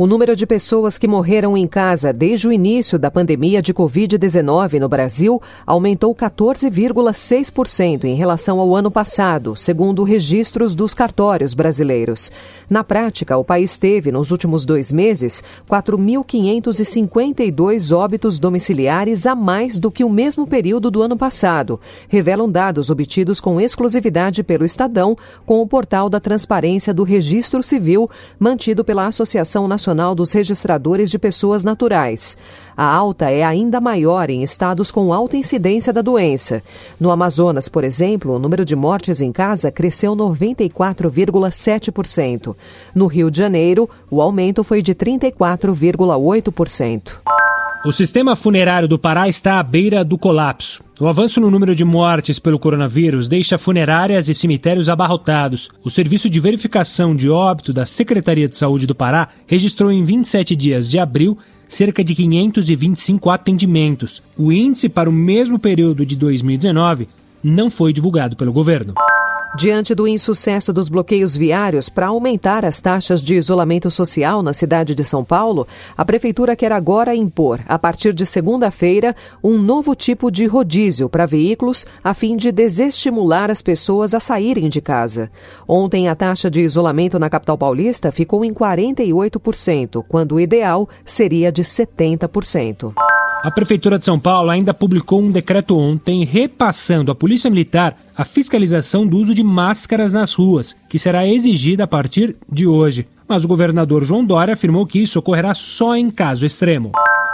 O número de pessoas que morreram em casa desde o início da pandemia de Covid-19 no Brasil aumentou 14,6% em relação ao ano passado, segundo registros dos cartórios brasileiros. Na prática, o país teve, nos últimos dois meses, 4.552 óbitos domiciliares a mais do que o mesmo período do ano passado, revelam dados obtidos com exclusividade pelo Estadão com o portal da Transparência do Registro Civil, mantido pela Associação Nacional Nacional dos Registradores de Pessoas Naturais. A alta é ainda maior em estados com alta incidência da doença. No Amazonas, por exemplo, o número de mortes em casa cresceu 94,7%. No Rio de Janeiro, o aumento foi de 34,8%. O sistema funerário do Pará está à beira do colapso. O avanço no número de mortes pelo coronavírus deixa funerárias e cemitérios abarrotados. O Serviço de Verificação de Óbito da Secretaria de Saúde do Pará registrou em 27 dias de abril cerca de 525 atendimentos. O índice para o mesmo período de 2019 não foi divulgado pelo governo. Diante do insucesso dos bloqueios viários para aumentar as taxas de isolamento social na cidade de São Paulo, a Prefeitura quer agora impor, a partir de segunda-feira, um novo tipo de rodízio para veículos a fim de desestimular as pessoas a saírem de casa. Ontem, a taxa de isolamento na capital paulista ficou em 48%, quando o ideal seria de 70%. A Prefeitura de São Paulo ainda publicou um decreto ontem repassando à Polícia Militar a fiscalização do uso de máscaras nas ruas, que será exigida a partir de hoje. Mas o governador João Dória afirmou que isso ocorrerá só em caso extremo.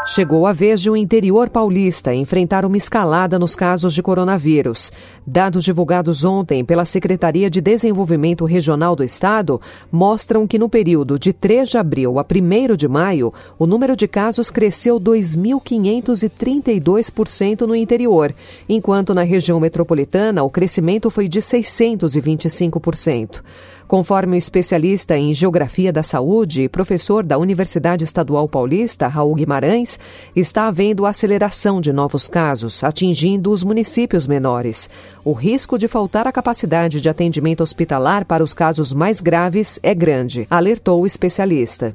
Chegou a vez de o interior paulista enfrentar uma escalada nos casos de coronavírus. Dados divulgados ontem pela Secretaria de Desenvolvimento Regional do Estado mostram que no período de 3 de abril a 1 de maio, o número de casos cresceu 2.532% no interior, enquanto na região metropolitana o crescimento foi de 625%. Conforme o especialista em Geografia da Saúde e professor da Universidade Estadual Paulista, Raul Guimarães, está havendo aceleração de novos casos, atingindo os municípios menores. O risco de faltar a capacidade de atendimento hospitalar para os casos mais graves é grande, alertou o especialista.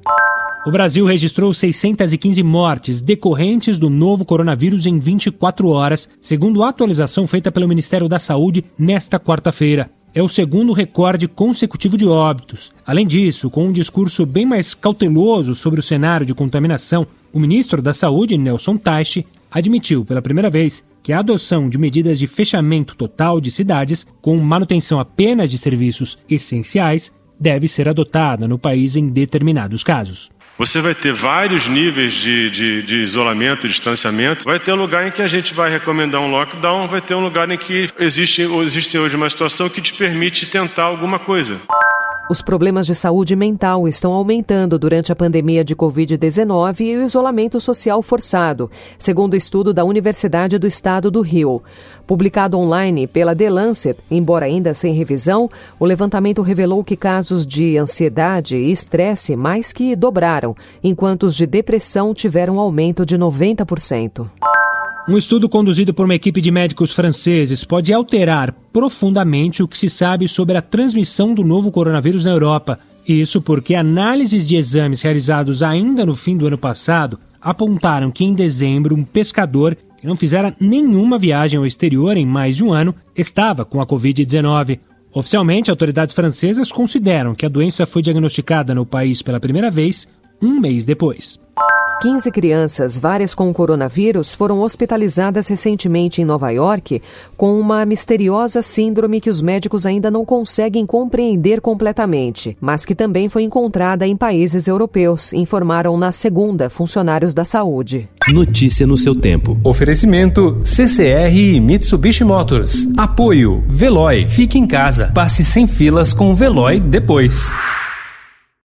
O Brasil registrou 615 mortes decorrentes do novo coronavírus em 24 horas, segundo a atualização feita pelo Ministério da Saúde nesta quarta-feira é o segundo recorde consecutivo de óbitos. Além disso, com um discurso bem mais cauteloso sobre o cenário de contaminação, o ministro da Saúde, Nelson Teich, admitiu pela primeira vez que a adoção de medidas de fechamento total de cidades, com manutenção apenas de serviços essenciais, deve ser adotada no país em determinados casos. Você vai ter vários níveis de, de, de, isolamento, de distanciamento. Vai ter lugar em que a gente vai recomendar um lockdown, vai ter um lugar em que existe, existe hoje uma situação que te permite tentar alguma coisa. Os problemas de saúde mental estão aumentando durante a pandemia de Covid-19 e o isolamento social forçado, segundo o estudo da Universidade do Estado do Rio. Publicado online pela The Lancet, embora ainda sem revisão, o levantamento revelou que casos de ansiedade e estresse mais que dobraram, enquanto os de depressão tiveram aumento de 90%. Um estudo conduzido por uma equipe de médicos franceses pode alterar profundamente o que se sabe sobre a transmissão do novo coronavírus na Europa. Isso porque análises de exames realizados ainda no fim do ano passado apontaram que em dezembro um pescador que não fizera nenhuma viagem ao exterior em mais de um ano estava com a Covid-19. Oficialmente, autoridades francesas consideram que a doença foi diagnosticada no país pela primeira vez um mês depois. 15 crianças, várias com coronavírus, foram hospitalizadas recentemente em Nova York com uma misteriosa síndrome que os médicos ainda não conseguem compreender completamente, mas que também foi encontrada em países europeus, informaram na segunda funcionários da saúde. Notícia no seu tempo. Oferecimento CCR e Mitsubishi Motors. Apoio Veloy. Fique em casa. Passe sem filas com o Veloy depois.